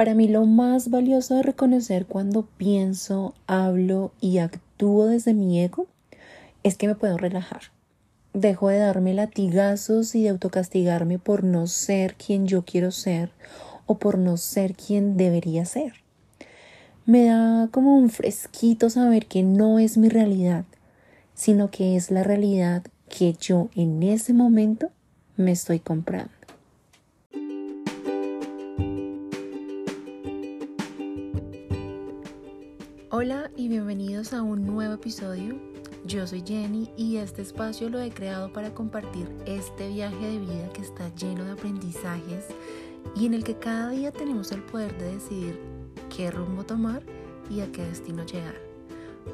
Para mí lo más valioso de reconocer cuando pienso, hablo y actúo desde mi ego es que me puedo relajar. Dejo de darme latigazos y de autocastigarme por no ser quien yo quiero ser o por no ser quien debería ser. Me da como un fresquito saber que no es mi realidad, sino que es la realidad que yo en ese momento me estoy comprando. Hola y bienvenidos a un nuevo episodio. Yo soy Jenny y este espacio lo he creado para compartir este viaje de vida que está lleno de aprendizajes y en el que cada día tenemos el poder de decidir qué rumbo tomar y a qué destino llegar.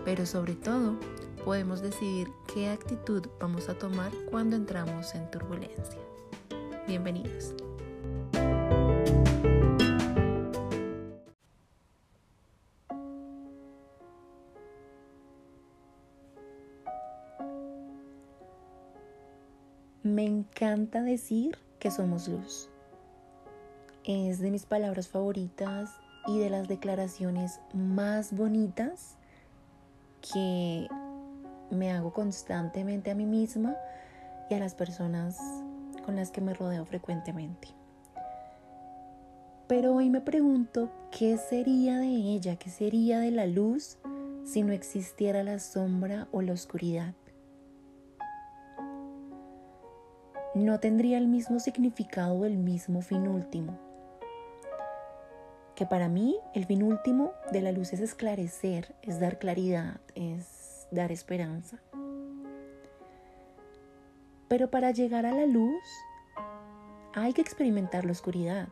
Pero sobre todo, podemos decidir qué actitud vamos a tomar cuando entramos en turbulencia. Bienvenidos. Me encanta decir que somos luz. Es de mis palabras favoritas y de las declaraciones más bonitas que me hago constantemente a mí misma y a las personas con las que me rodeo frecuentemente. Pero hoy me pregunto qué sería de ella, qué sería de la luz si no existiera la sombra o la oscuridad. No tendría el mismo significado el mismo fin último. Que para mí el fin último de la luz es esclarecer, es dar claridad, es dar esperanza. Pero para llegar a la luz hay que experimentar la oscuridad.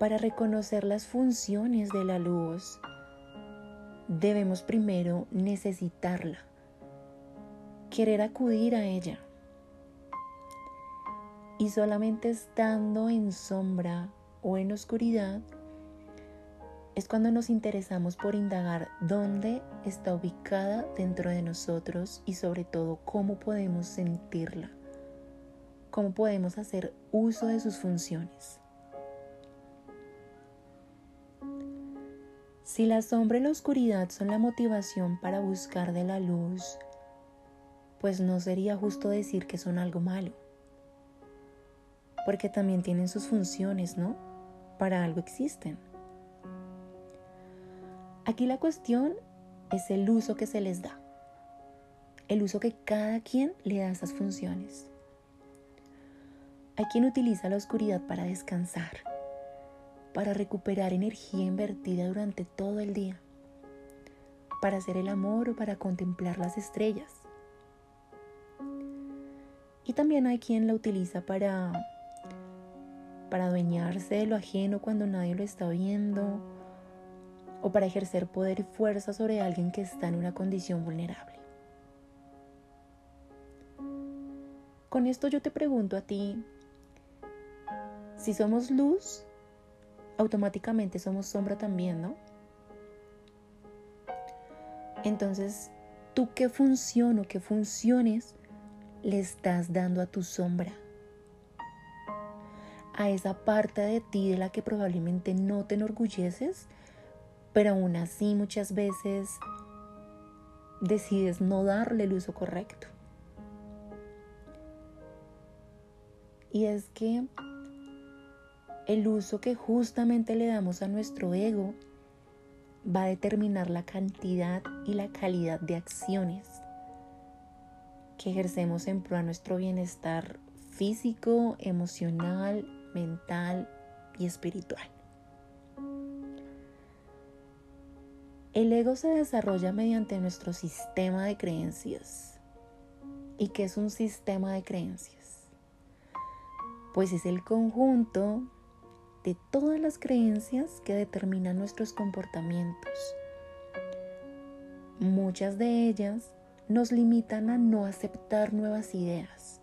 Para reconocer las funciones de la luz debemos primero necesitarla querer acudir a ella. Y solamente estando en sombra o en oscuridad es cuando nos interesamos por indagar dónde está ubicada dentro de nosotros y sobre todo cómo podemos sentirla, cómo podemos hacer uso de sus funciones. Si la sombra y la oscuridad son la motivación para buscar de la luz, pues no sería justo decir que son algo malo. Porque también tienen sus funciones, ¿no? Para algo existen. Aquí la cuestión es el uso que se les da. El uso que cada quien le da a esas funciones. Hay quien utiliza la oscuridad para descansar, para recuperar energía invertida durante todo el día, para hacer el amor o para contemplar las estrellas y también hay quien la utiliza para, para adueñarse de lo ajeno cuando nadie lo está viendo o para ejercer poder y fuerza sobre alguien que está en una condición vulnerable. Con esto yo te pregunto a ti, si somos luz, automáticamente somos sombra también, ¿no? Entonces, ¿tú qué función o qué funciones le estás dando a tu sombra? A esa parte de ti de la que probablemente no te enorgulleces, pero aún así muchas veces decides no darle el uso correcto. Y es que el uso que justamente le damos a nuestro ego va a determinar la cantidad y la calidad de acciones que ejercemos en pro a nuestro bienestar físico, emocional, mental y espiritual. El ego se desarrolla mediante nuestro sistema de creencias. ¿Y qué es un sistema de creencias? Pues es el conjunto de todas las creencias que determinan nuestros comportamientos. Muchas de ellas nos limitan a no aceptar nuevas ideas,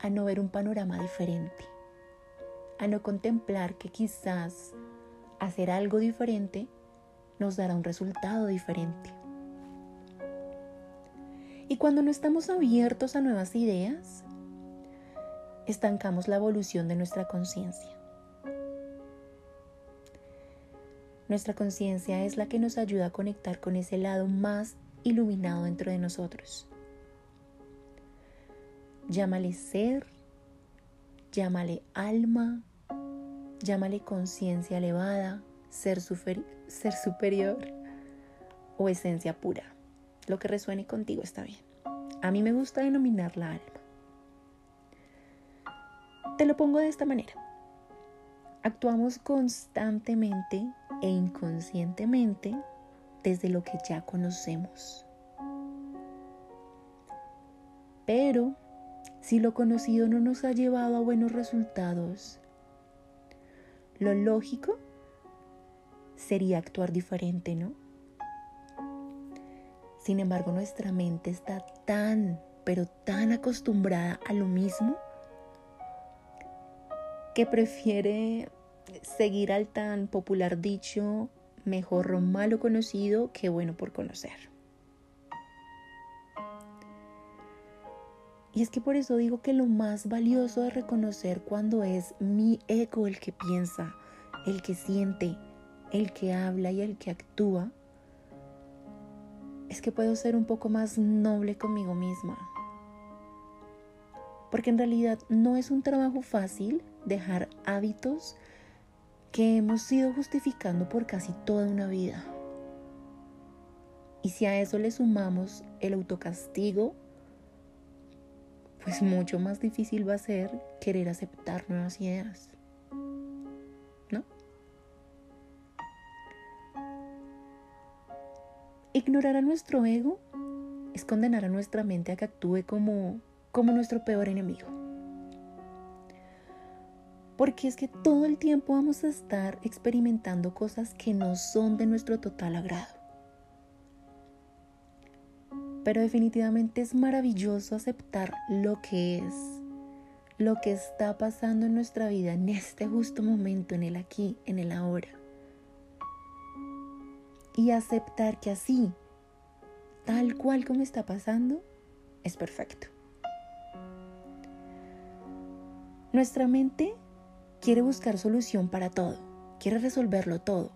a no ver un panorama diferente, a no contemplar que quizás hacer algo diferente nos dará un resultado diferente. Y cuando no estamos abiertos a nuevas ideas, estancamos la evolución de nuestra conciencia. Nuestra conciencia es la que nos ayuda a conectar con ese lado más iluminado dentro de nosotros. Llámale ser, llámale alma, llámale conciencia elevada, ser, ser superior o esencia pura. Lo que resuene contigo está bien. A mí me gusta denominar la alma. Te lo pongo de esta manera. Actuamos constantemente e inconscientemente desde lo que ya conocemos. Pero si lo conocido no nos ha llevado a buenos resultados, lo lógico sería actuar diferente, ¿no? Sin embargo, nuestra mente está tan, pero tan acostumbrada a lo mismo que prefiere seguir al tan popular dicho, mejor malo conocido que bueno por conocer. Y es que por eso digo que lo más valioso de reconocer cuando es mi ego el que piensa, el que siente, el que habla y el que actúa, es que puedo ser un poco más noble conmigo misma. Porque en realidad no es un trabajo fácil dejar hábitos que hemos ido justificando por casi toda una vida. Y si a eso le sumamos el autocastigo, pues mucho más difícil va a ser querer aceptar nuevas ideas. ¿No? Ignorar a nuestro ego es condenar a nuestra mente a que actúe como, como nuestro peor enemigo. Porque es que todo el tiempo vamos a estar experimentando cosas que no son de nuestro total agrado. Pero definitivamente es maravilloso aceptar lo que es, lo que está pasando en nuestra vida en este justo momento, en el aquí, en el ahora. Y aceptar que así, tal cual como está pasando, es perfecto. Nuestra mente quiere buscar solución para todo, quiere resolverlo todo.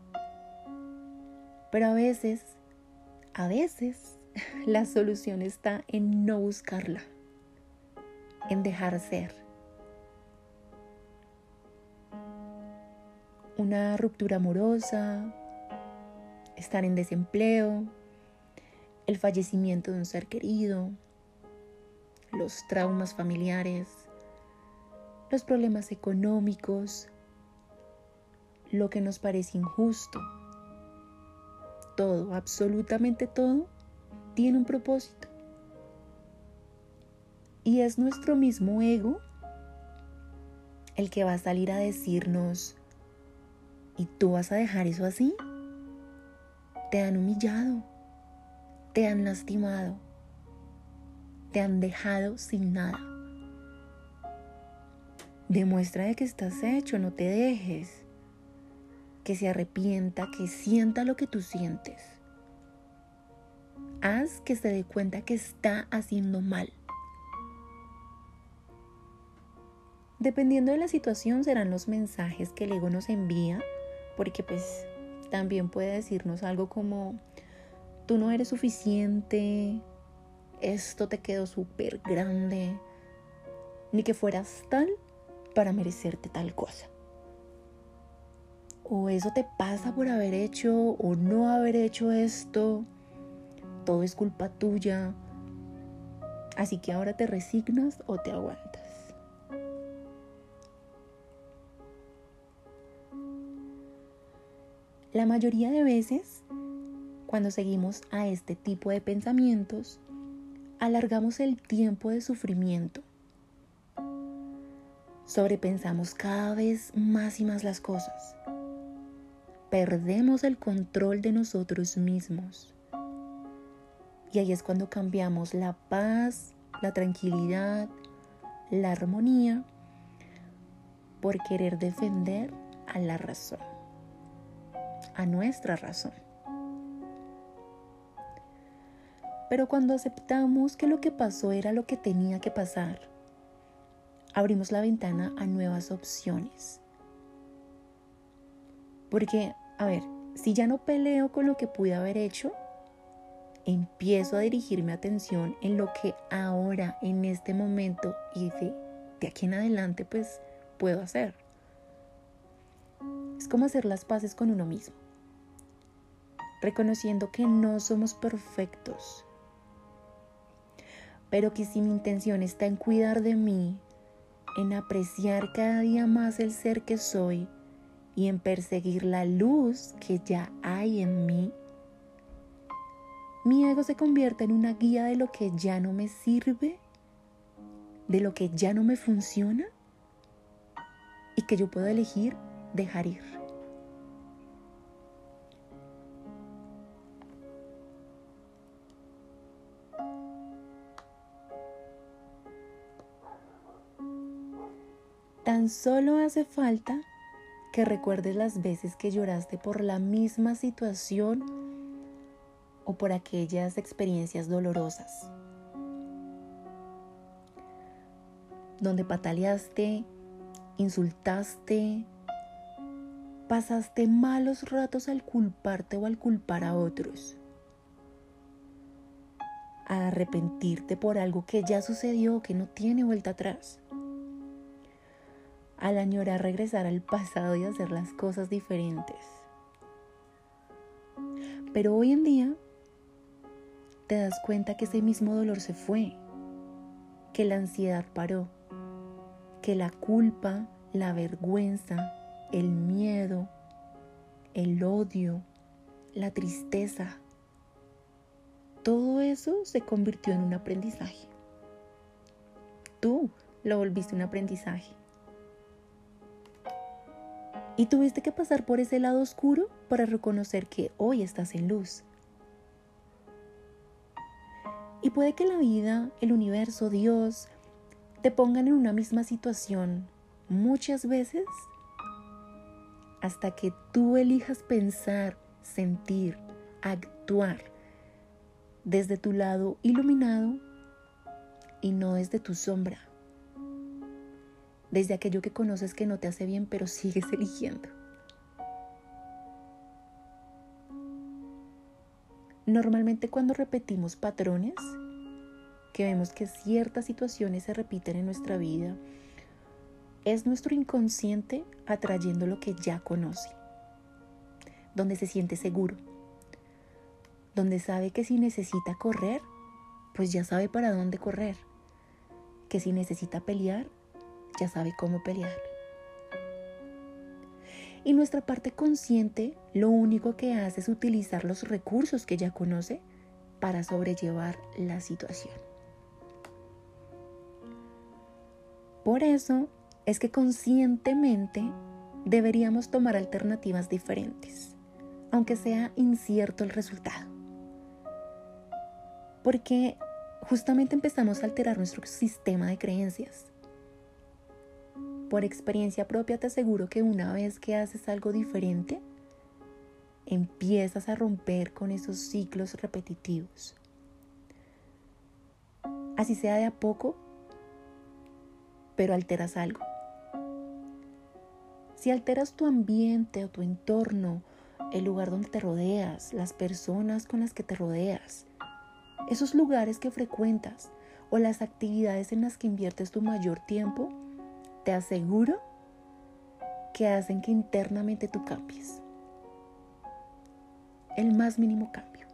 Pero a veces, a veces, la solución está en no buscarla, en dejar ser. Una ruptura amorosa, estar en desempleo, el fallecimiento de un ser querido, los traumas familiares, los problemas económicos, lo que nos parece injusto. Todo, absolutamente todo, tiene un propósito. Y es nuestro mismo ego el que va a salir a decirnos, ¿y tú vas a dejar eso así? Te han humillado, te han lastimado, te han dejado sin nada. Demuestra de que estás hecho, no te dejes. Que se arrepienta, que sienta lo que tú sientes. Haz que se dé cuenta que está haciendo mal. Dependiendo de la situación serán los mensajes que el ego nos envía, porque pues también puede decirnos algo como, tú no eres suficiente, esto te quedó súper grande, ni que fueras tal para merecerte tal cosa. O eso te pasa por haber hecho o no haber hecho esto todo es culpa tuya. Así que ahora te resignas o te aguantas. La mayoría de veces, cuando seguimos a este tipo de pensamientos, alargamos el tiempo de sufrimiento. Sobrepensamos cada vez más y más las cosas. Perdemos el control de nosotros mismos. Y ahí es cuando cambiamos la paz, la tranquilidad, la armonía por querer defender a la razón, a nuestra razón. Pero cuando aceptamos que lo que pasó era lo que tenía que pasar, abrimos la ventana a nuevas opciones. Porque, a ver, si ya no peleo con lo que pude haber hecho, empiezo a dirigir mi atención en lo que ahora, en este momento y de, de aquí en adelante, pues puedo hacer. Es como hacer las paces con uno mismo, reconociendo que no somos perfectos, pero que si mi intención está en cuidar de mí, en apreciar cada día más el ser que soy y en perseguir la luz que ya hay en mí, mi ego se convierte en una guía de lo que ya no me sirve, de lo que ya no me funciona y que yo puedo elegir dejar ir. Tan solo hace falta que recuerdes las veces que lloraste por la misma situación o por aquellas experiencias dolorosas, donde pataleaste, insultaste, pasaste malos ratos al culparte o al culpar a otros, a arrepentirte por algo que ya sucedió, que no tiene vuelta atrás al añorar regresar al pasado y hacer las cosas diferentes. Pero hoy en día te das cuenta que ese mismo dolor se fue, que la ansiedad paró, que la culpa, la vergüenza, el miedo, el odio, la tristeza, todo eso se convirtió en un aprendizaje. Tú lo volviste un aprendizaje. Y tuviste que pasar por ese lado oscuro para reconocer que hoy estás en luz. Y puede que la vida, el universo, Dios, te pongan en una misma situación muchas veces hasta que tú elijas pensar, sentir, actuar desde tu lado iluminado y no desde tu sombra desde aquello que conoces que no te hace bien, pero sigues eligiendo. Normalmente cuando repetimos patrones, que vemos que ciertas situaciones se repiten en nuestra vida, es nuestro inconsciente atrayendo lo que ya conoce, donde se siente seguro, donde sabe que si necesita correr, pues ya sabe para dónde correr, que si necesita pelear, ya sabe cómo pelear. Y nuestra parte consciente lo único que hace es utilizar los recursos que ya conoce para sobrellevar la situación. Por eso es que conscientemente deberíamos tomar alternativas diferentes, aunque sea incierto el resultado. Porque justamente empezamos a alterar nuestro sistema de creencias por experiencia propia te aseguro que una vez que haces algo diferente, empiezas a romper con esos ciclos repetitivos. Así sea de a poco, pero alteras algo. Si alteras tu ambiente o tu entorno, el lugar donde te rodeas, las personas con las que te rodeas, esos lugares que frecuentas o las actividades en las que inviertes tu mayor tiempo, te aseguro que hacen que internamente tú cambies. El más mínimo cambio.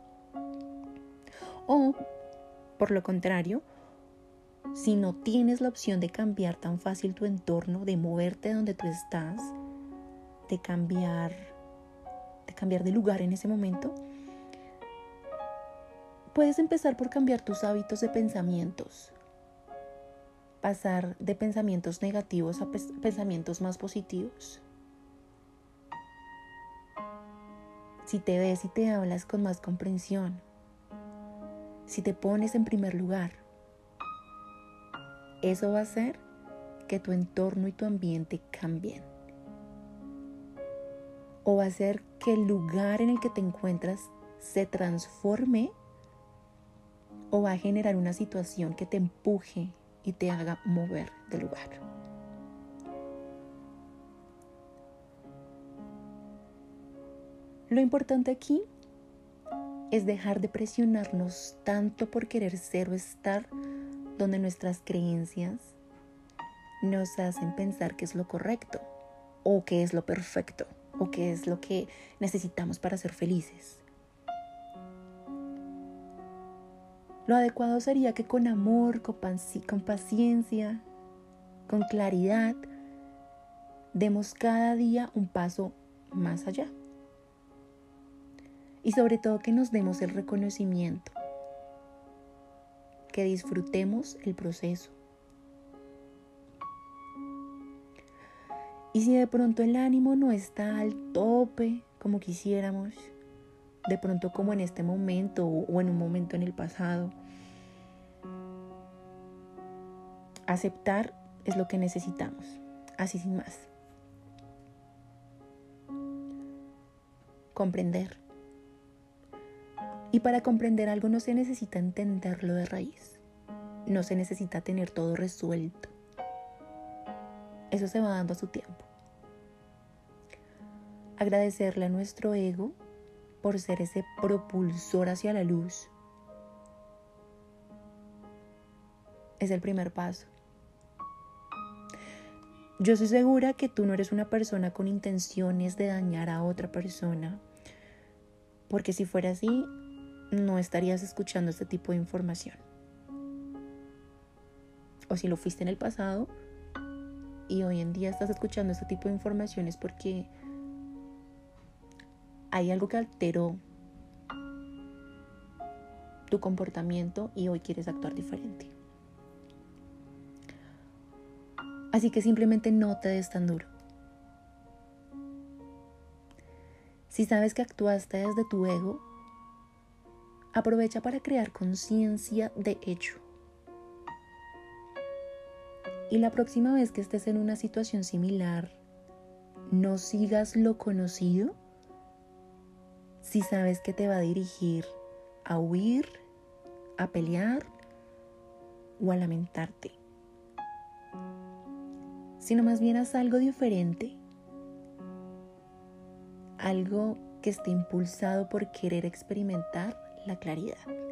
O, por lo contrario, si no tienes la opción de cambiar tan fácil tu entorno, de moverte donde tú estás, de cambiar, de cambiar de lugar en ese momento, puedes empezar por cambiar tus hábitos de pensamientos, pasar de pensamientos negativos a pensamientos más positivos. Si te ves y te hablas con más comprensión, si te pones en primer lugar, eso va a hacer que tu entorno y tu ambiente cambien. O va a hacer que el lugar en el que te encuentras se transforme o va a generar una situación que te empuje y te haga mover de lugar. Lo importante aquí es dejar de presionarnos tanto por querer ser o estar donde nuestras creencias nos hacen pensar que es lo correcto o que es lo perfecto o que es lo que necesitamos para ser felices. Lo adecuado sería que con amor, con, paciencia, con claridad, demos cada día un paso más allá. Y sobre todo que nos demos el reconocimiento, que disfrutemos el proceso. Y si de pronto el ánimo no está al tope como quisiéramos, de pronto como en este momento o en un momento en el pasado, aceptar es lo que necesitamos, así sin más. Comprender. Y para comprender algo no se necesita entenderlo de raíz. No se necesita tener todo resuelto. Eso se va dando a su tiempo. Agradecerle a nuestro ego por ser ese propulsor hacia la luz. Es el primer paso. Yo estoy segura que tú no eres una persona con intenciones de dañar a otra persona, porque si fuera así, no estarías escuchando este tipo de información. O si lo fuiste en el pasado y hoy en día estás escuchando este tipo de información es porque hay algo que alteró tu comportamiento y hoy quieres actuar diferente. Así que simplemente no te des tan duro. Si sabes que actuaste desde tu ego, aprovecha para crear conciencia de hecho. Y la próxima vez que estés en una situación similar, no sigas lo conocido si sabes que te va a dirigir a huir, a pelear o a lamentarte sino más bien haz algo diferente, algo que esté impulsado por querer experimentar la claridad.